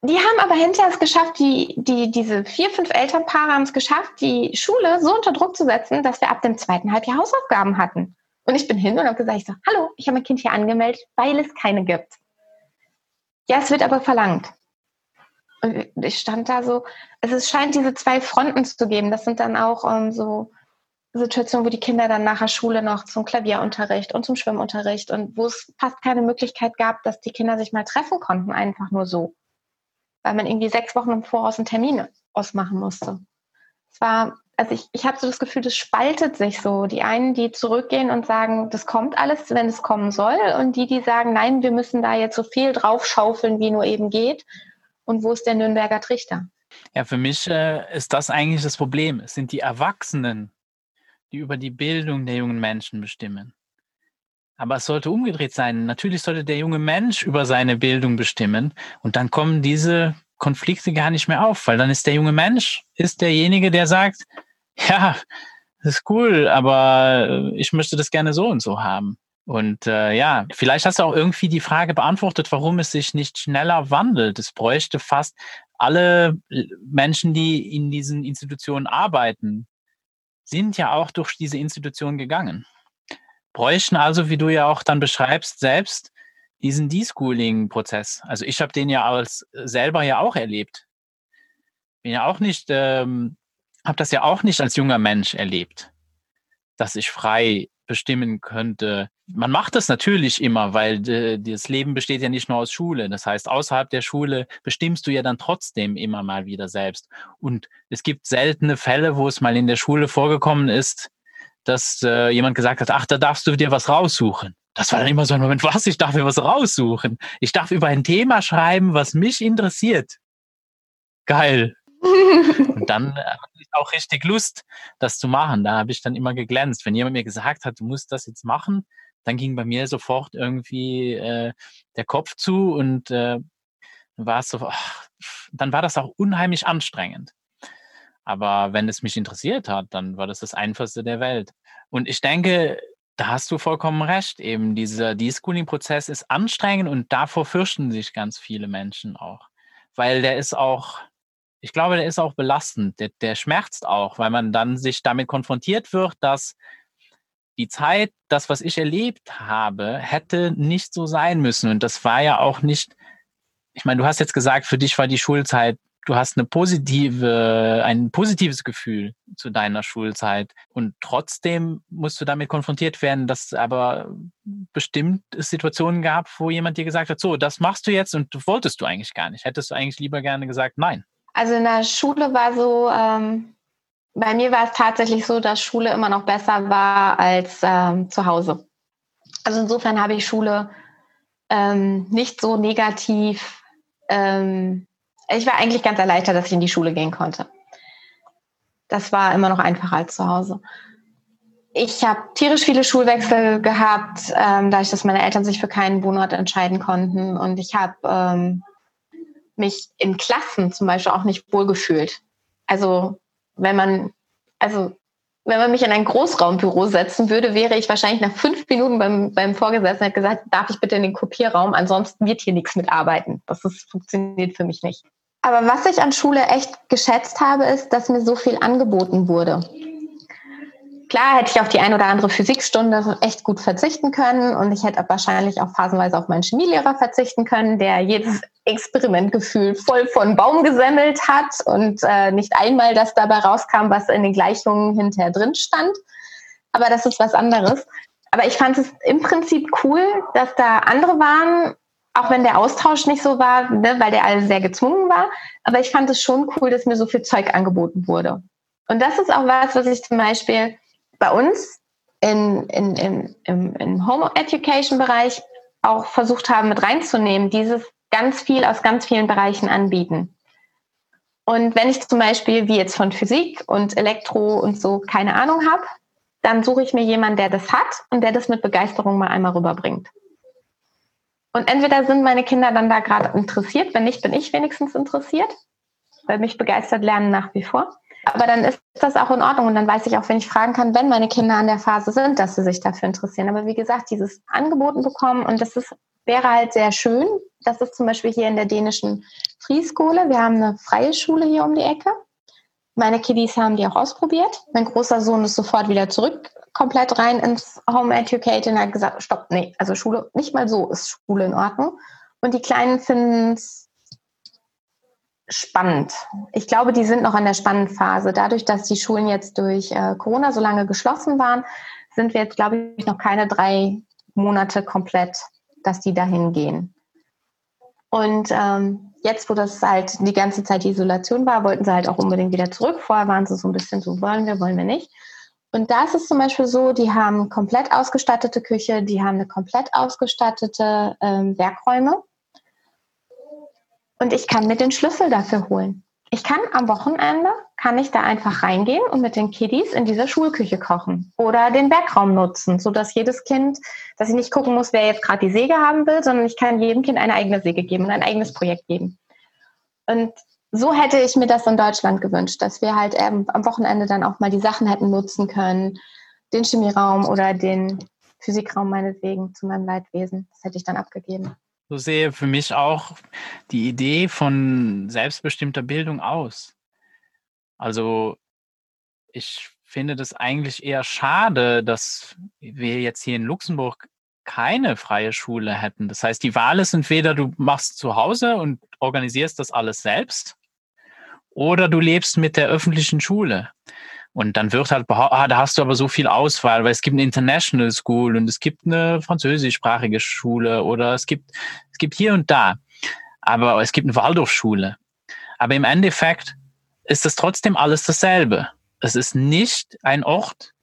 Die haben aber hinterher es geschafft, die, die, diese vier, fünf Elternpaare haben es geschafft, die Schule so unter Druck zu setzen, dass wir ab dem zweiten Halbjahr Hausaufgaben hatten. Und ich bin hin und habe gesagt, ich so, hallo, ich habe mein Kind hier angemeldet, weil es keine gibt. Ja, es wird aber verlangt. Und ich stand da so, also es scheint diese zwei Fronten zu geben. Das sind dann auch ähm, so Situationen, wo die Kinder dann nach der Schule noch zum Klavierunterricht und zum Schwimmunterricht und wo es fast keine Möglichkeit gab, dass die Kinder sich mal treffen konnten, einfach nur so. Weil man irgendwie sechs Wochen im Voraus einen Termin ausmachen musste. Es war, also ich, ich habe so das Gefühl, das spaltet sich so. Die einen, die zurückgehen und sagen, das kommt alles, wenn es kommen soll, und die, die sagen, nein, wir müssen da jetzt so viel draufschaufeln, wie nur eben geht. Und wo ist der Nürnberger Trichter? Ja, für mich äh, ist das eigentlich das Problem. Es sind die Erwachsenen, die über die Bildung der jungen Menschen bestimmen. Aber es sollte umgedreht sein. Natürlich sollte der junge Mensch über seine Bildung bestimmen. Und dann kommen diese Konflikte gar nicht mehr auf, weil dann ist der junge Mensch, ist derjenige, der sagt, ja, das ist cool, aber ich möchte das gerne so und so haben. Und äh, ja, vielleicht hast du auch irgendwie die Frage beantwortet, warum es sich nicht schneller wandelt. Es bräuchte fast alle Menschen, die in diesen Institutionen arbeiten, sind ja auch durch diese Institution gegangen. Bräuchten also, wie du ja auch dann beschreibst, selbst diesen Deschooling-Prozess. Also ich habe den ja als selber ja auch erlebt. Bin ja auch nicht, ähm, habe das ja auch nicht als junger Mensch erlebt, dass ich frei bestimmen könnte. Man macht das natürlich immer, weil äh, das Leben besteht ja nicht nur aus Schule. Das heißt, außerhalb der Schule bestimmst du ja dann trotzdem immer mal wieder selbst. Und es gibt seltene Fälle, wo es mal in der Schule vorgekommen ist, dass äh, jemand gesagt hat, ach, da darfst du dir was raussuchen. Das war dann immer so ein Moment, was, ich darf mir was raussuchen. Ich darf über ein Thema schreiben, was mich interessiert. Geil. Und dann äh, hatte ich auch richtig Lust, das zu machen. Da habe ich dann immer geglänzt. Wenn jemand mir gesagt hat, du musst das jetzt machen, dann ging bei mir sofort irgendwie äh, der Kopf zu und äh, war es so, ach, dann war das auch unheimlich anstrengend. Aber wenn es mich interessiert hat, dann war das das Einfachste der Welt. Und ich denke, da hast du vollkommen recht. Eben dieser De-Schooling-Prozess ist anstrengend und davor fürchten sich ganz viele Menschen auch. Weil der ist auch, ich glaube, der ist auch belastend. Der, der schmerzt auch, weil man dann sich damit konfrontiert wird, dass die Zeit, das, was ich erlebt habe, hätte nicht so sein müssen. Und das war ja auch nicht, ich meine, du hast jetzt gesagt, für dich war die Schulzeit, du hast eine positive, ein positives Gefühl zu deiner Schulzeit. Und trotzdem musst du damit konfrontiert werden, dass es aber bestimmt Situationen gab, wo jemand dir gesagt hat, so, das machst du jetzt und wolltest du eigentlich gar nicht. Hättest du eigentlich lieber gerne gesagt, nein. Also in der Schule war so, ähm, bei mir war es tatsächlich so, dass Schule immer noch besser war als ähm, zu Hause. Also insofern habe ich Schule ähm, nicht so negativ. Ähm, ich war eigentlich ganz erleichtert, dass ich in die Schule gehen konnte. Das war immer noch einfacher als zu Hause. Ich habe tierisch viele Schulwechsel gehabt, ähm, dadurch, dass meine Eltern sich für keinen Wohnort entscheiden konnten. Und ich habe ähm, mich in Klassen zum Beispiel auch nicht wohlgefühlt. Also wenn man, also wenn man mich in ein Großraumbüro setzen würde, wäre ich wahrscheinlich nach fünf Minuten beim, beim Vorgesetzten und gesagt, darf ich bitte in den Kopierraum, ansonsten wird hier nichts mitarbeiten. Das ist, funktioniert für mich nicht. Aber was ich an Schule echt geschätzt habe, ist, dass mir so viel angeboten wurde. Klar hätte ich auf die ein oder andere Physikstunde echt gut verzichten können und ich hätte wahrscheinlich auch phasenweise auf meinen Chemielehrer verzichten können, der jedes Experimentgefühl voll von Baum gesemmelt hat und äh, nicht einmal das dabei rauskam, was in den Gleichungen hinterher drin stand. Aber das ist was anderes. Aber ich fand es im Prinzip cool, dass da andere waren, auch wenn der Austausch nicht so war, ne, weil der alle sehr gezwungen war. Aber ich fand es schon cool, dass mir so viel Zeug angeboten wurde. Und das ist auch was, was ich zum Beispiel bei uns in, in, in, im, im Home Education Bereich auch versucht haben mit reinzunehmen, dieses ganz viel aus ganz vielen Bereichen anbieten. Und wenn ich zum Beispiel, wie jetzt von Physik und Elektro und so, keine Ahnung habe, dann suche ich mir jemanden, der das hat und der das mit Begeisterung mal einmal rüberbringt. Und entweder sind meine Kinder dann da gerade interessiert, wenn nicht, bin ich wenigstens interessiert, weil mich begeistert lernen nach wie vor. Aber dann ist das auch in Ordnung und dann weiß ich auch, wenn ich fragen kann, wenn meine Kinder an der Phase sind, dass sie sich dafür interessieren. Aber wie gesagt, dieses Angeboten bekommen und das ist, wäre halt sehr schön. Das ist zum Beispiel hier in der dänischen Frieschule. Wir haben eine freie Schule hier um die Ecke. Meine Kiddies haben die auch ausprobiert. Mein großer Sohn ist sofort wieder zurück, komplett rein ins Home Educating und hat gesagt, stopp, nee, also Schule, nicht mal so ist Schule in Ordnung. Und die Kleinen finden es spannend. Ich glaube, die sind noch an der spannenden Phase. Dadurch, dass die Schulen jetzt durch äh, Corona so lange geschlossen waren, sind wir jetzt, glaube ich, noch keine drei Monate komplett, dass die dahin gehen. Und ähm, jetzt, wo das halt die ganze Zeit die Isolation war, wollten sie halt auch unbedingt wieder zurück. Vorher waren sie so ein bisschen so, wollen wir, wollen wir nicht. Und da ist es zum Beispiel so, die haben komplett ausgestattete Küche, die haben eine komplett ausgestattete ähm, Werkräume und ich kann mir den Schlüssel dafür holen. Ich kann am Wochenende, kann ich da einfach reingehen und mit den Kiddies in dieser Schulküche kochen oder den Werkraum nutzen, sodass jedes Kind, dass ich nicht gucken muss, wer jetzt gerade die Säge haben will, sondern ich kann jedem Kind eine eigene Säge geben und ein eigenes Projekt geben. Und so hätte ich mir das in Deutschland gewünscht, dass wir halt ähm, am Wochenende dann auch mal die Sachen hätten nutzen können, den Chemieraum oder den Physikraum meinetwegen zu meinem Leidwesen. Das hätte ich dann abgegeben. So sehe für mich auch die Idee von selbstbestimmter Bildung aus. Also ich finde das eigentlich eher schade, dass wir jetzt hier in Luxemburg keine freie Schule hätten. Das heißt, die Wahl ist entweder du machst zu Hause und organisierst das alles selbst oder du lebst mit der öffentlichen Schule. Und dann wird halt ah, da hast du aber so viel Auswahl, weil es gibt eine International School und es gibt eine französischsprachige Schule oder es gibt, es gibt hier und da. Aber es gibt eine Waldorfschule. Aber im Endeffekt ist es trotzdem alles dasselbe. Es ist nicht ein Ort,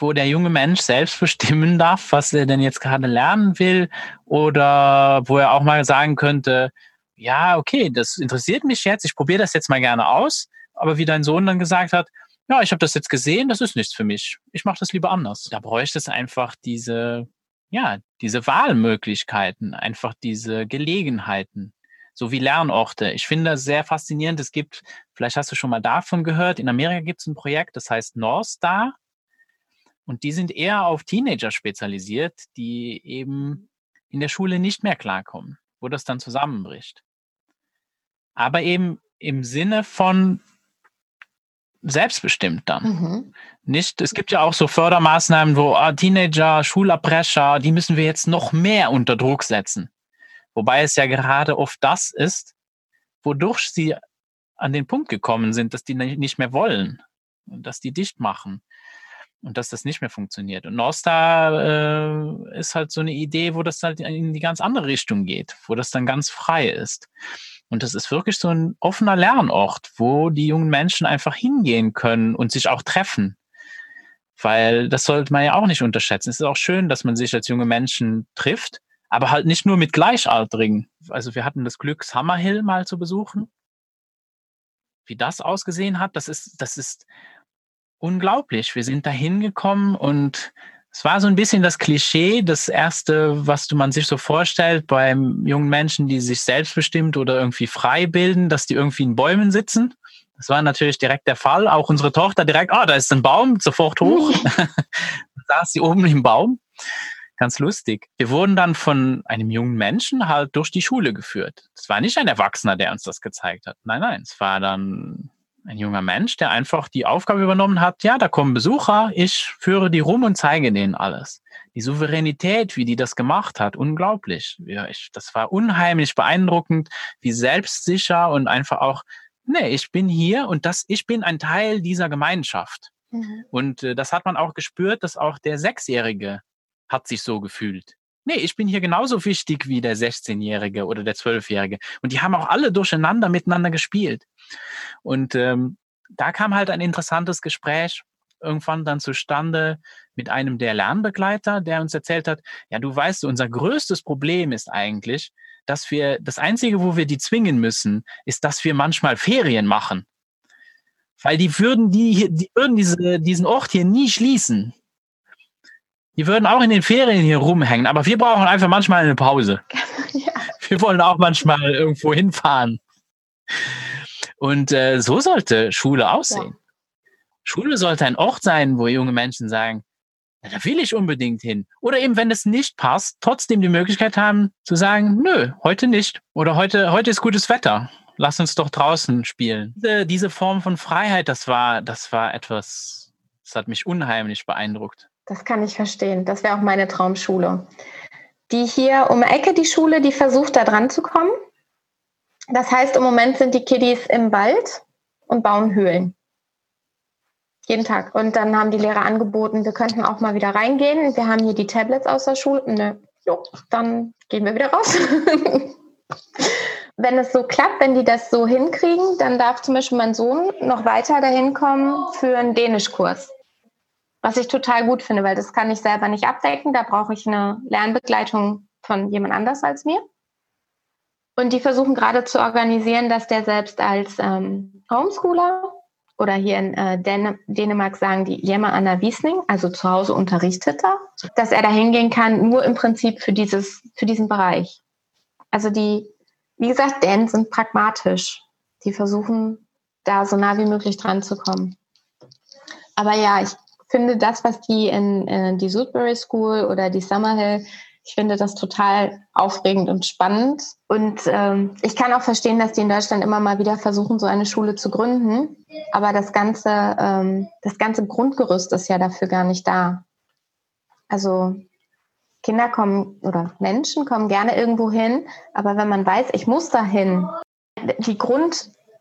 wo der junge Mensch selbst bestimmen darf, was er denn jetzt gerade lernen will oder wo er auch mal sagen könnte, ja, okay, das interessiert mich jetzt, ich probiere das jetzt mal gerne aus. Aber wie dein Sohn dann gesagt hat, ja, ich habe das jetzt gesehen, das ist nichts für mich. Ich mache das lieber anders. Da bräuchte es einfach diese, ja, diese Wahlmöglichkeiten, einfach diese Gelegenheiten, so wie Lernorte. Ich finde das sehr faszinierend. Es gibt, vielleicht hast du schon mal davon gehört, in Amerika gibt es ein Projekt, das heißt North Star. Und die sind eher auf Teenager spezialisiert, die eben in der Schule nicht mehr klarkommen, wo das dann zusammenbricht. Aber eben im Sinne von selbstbestimmt dann. Mhm. Nicht, es gibt ja auch so Fördermaßnahmen, wo ah, Teenager, Schulabbrecher, die müssen wir jetzt noch mehr unter Druck setzen. Wobei es ja gerade oft das ist, wodurch sie an den Punkt gekommen sind, dass die nicht mehr wollen und dass die dicht machen und dass das nicht mehr funktioniert. Und Northstar äh, ist halt so eine Idee, wo das halt in die ganz andere Richtung geht, wo das dann ganz frei ist. Und das ist wirklich so ein offener Lernort, wo die jungen Menschen einfach hingehen können und sich auch treffen. Weil das sollte man ja auch nicht unterschätzen. Es ist auch schön, dass man sich als junge Menschen trifft, aber halt nicht nur mit Gleichaltrigen. Also wir hatten das Glück, Summerhill mal zu besuchen. Wie das ausgesehen hat, das ist, das ist unglaublich. Wir sind da hingekommen und es war so ein bisschen das Klischee, das erste, was man sich so vorstellt beim jungen Menschen, die sich selbstbestimmt oder irgendwie frei bilden, dass die irgendwie in Bäumen sitzen. Das war natürlich direkt der Fall. Auch unsere Tochter direkt, ah, oh, da ist ein Baum, sofort hoch. da saß sie oben im Baum. Ganz lustig. Wir wurden dann von einem jungen Menschen halt durch die Schule geführt. Es war nicht ein Erwachsener, der uns das gezeigt hat. Nein, nein, es war dann ein junger Mensch, der einfach die Aufgabe übernommen hat, ja, da kommen Besucher, ich führe die rum und zeige denen alles. Die Souveränität, wie die das gemacht hat, unglaublich. Ja, ich, das war unheimlich beeindruckend, wie selbstsicher und einfach auch, nee, ich bin hier und das, ich bin ein Teil dieser Gemeinschaft. Mhm. Und äh, das hat man auch gespürt, dass auch der Sechsjährige hat sich so gefühlt. Nee, ich bin hier genauso wichtig wie der 16-Jährige oder der 12-Jährige. Und die haben auch alle durcheinander miteinander gespielt. Und ähm, da kam halt ein interessantes Gespräch irgendwann dann zustande mit einem der Lernbegleiter, der uns erzählt hat, ja, du weißt, unser größtes Problem ist eigentlich, dass wir, das Einzige, wo wir die zwingen müssen, ist, dass wir manchmal Ferien machen. Weil die würden, die, die würden diese, diesen Ort hier nie schließen. Die würden auch in den Ferien hier rumhängen, aber wir brauchen einfach manchmal eine Pause. Ja. Wir wollen auch manchmal irgendwo hinfahren. Und äh, so sollte Schule aussehen. Ja. Schule sollte ein Ort sein, wo junge Menschen sagen, ja, da will ich unbedingt hin. Oder eben, wenn es nicht passt, trotzdem die Möglichkeit haben zu sagen, nö, heute nicht. Oder heute, heute ist gutes Wetter. Lass uns doch draußen spielen. Diese, diese Form von Freiheit, das war, das war etwas, das hat mich unheimlich beeindruckt. Das kann ich verstehen. Das wäre auch meine Traumschule. Die hier um die Ecke, die Schule, die versucht da dran zu kommen. Das heißt, im Moment sind die Kiddies im Wald und bauen Höhlen. Jeden Tag. Und dann haben die Lehrer angeboten, wir könnten auch mal wieder reingehen. Wir haben hier die Tablets aus der Schule. Nö, jo, dann gehen wir wieder raus. wenn es so klappt, wenn die das so hinkriegen, dann darf zum Beispiel mein Sohn noch weiter dahin kommen für einen Dänischkurs. Was ich total gut finde, weil das kann ich selber nicht abdecken. Da brauche ich eine Lernbegleitung von jemand anders als mir. Und die versuchen gerade zu organisieren, dass der selbst als ähm, Homeschooler oder hier in äh, Dän Dänemark sagen die Jemma Anna Wiesning, also zu Hause unterrichtet er, dass er da hingehen kann, nur im Prinzip für dieses, für diesen Bereich. Also die, wie gesagt, Dänen sind pragmatisch. Die versuchen, da so nah wie möglich dran zu kommen. Aber ja, ich finde das, was die in, in die Sudbury School oder die Summerhill ich finde das total aufregend und spannend. Und ähm, ich kann auch verstehen, dass die in Deutschland immer mal wieder versuchen, so eine Schule zu gründen. Aber das ganze, ähm, das ganze Grundgerüst ist ja dafür gar nicht da. Also Kinder kommen oder Menschen kommen gerne irgendwo hin, aber wenn man weiß, ich muss dahin, die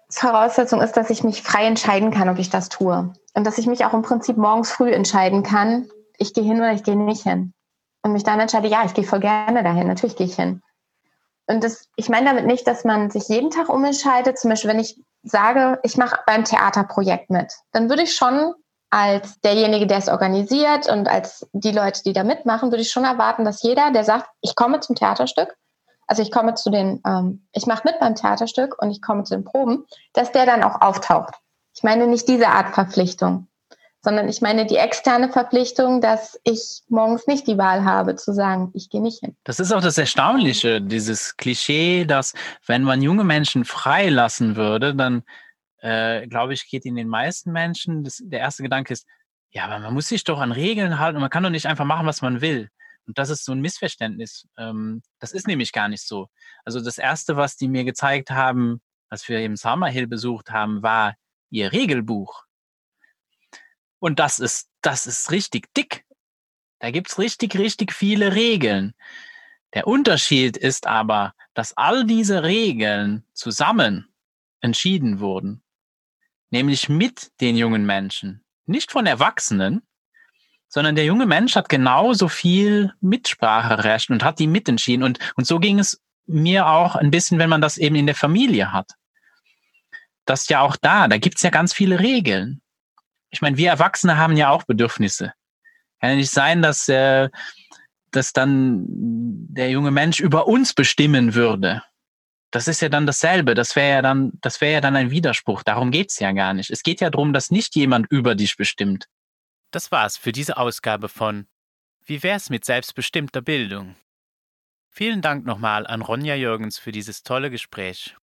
Grundvoraussetzung ist, dass ich mich frei entscheiden kann, ob ich das tue. Und dass ich mich auch im Prinzip morgens früh entscheiden kann, ich gehe hin oder ich gehe nicht hin und mich dann entscheide, ja, ich gehe voll gerne dahin, natürlich gehe ich hin. Und das, ich meine damit nicht, dass man sich jeden Tag umentscheidet. Zum Beispiel, wenn ich sage, ich mache beim Theaterprojekt mit, dann würde ich schon als derjenige, der es organisiert und als die Leute, die da mitmachen, würde ich schon erwarten, dass jeder, der sagt, ich komme zum Theaterstück, also ich komme zu den, ähm, ich mache mit beim Theaterstück und ich komme zu den Proben, dass der dann auch auftaucht. Ich meine nicht diese Art Verpflichtung sondern ich meine die externe Verpflichtung, dass ich morgens nicht die Wahl habe zu sagen, ich gehe nicht hin. Das ist auch das Erstaunliche, dieses Klischee, dass wenn man junge Menschen freilassen würde, dann äh, glaube ich, geht in den meisten Menschen das, der erste Gedanke ist, ja, aber man muss sich doch an Regeln halten und man kann doch nicht einfach machen, was man will. Und das ist so ein Missverständnis. Ähm, das ist nämlich gar nicht so. Also das Erste, was die mir gezeigt haben, als wir eben Summerhill besucht haben, war ihr Regelbuch. Und das ist, das ist richtig dick. Da gibt's richtig, richtig viele Regeln. Der Unterschied ist aber, dass all diese Regeln zusammen entschieden wurden. Nämlich mit den jungen Menschen. Nicht von Erwachsenen, sondern der junge Mensch hat genauso viel Mitspracherecht und hat die mitentschieden. Und, und so ging es mir auch ein bisschen, wenn man das eben in der Familie hat. Das ja auch da, da gibt's ja ganz viele Regeln ich meine, wir Erwachsene haben ja auch Bedürfnisse. Kann ja nicht sein, dass, äh, dass dann der junge Mensch über uns bestimmen würde. Das ist ja dann dasselbe. Das wäre ja dann, das wäre ja dann ein Widerspruch. Darum geht's ja gar nicht. Es geht ja darum, dass nicht jemand über dich bestimmt. Das war's für diese Ausgabe von Wie wär's mit selbstbestimmter Bildung? Vielen Dank nochmal an Ronja Jürgens für dieses tolle Gespräch.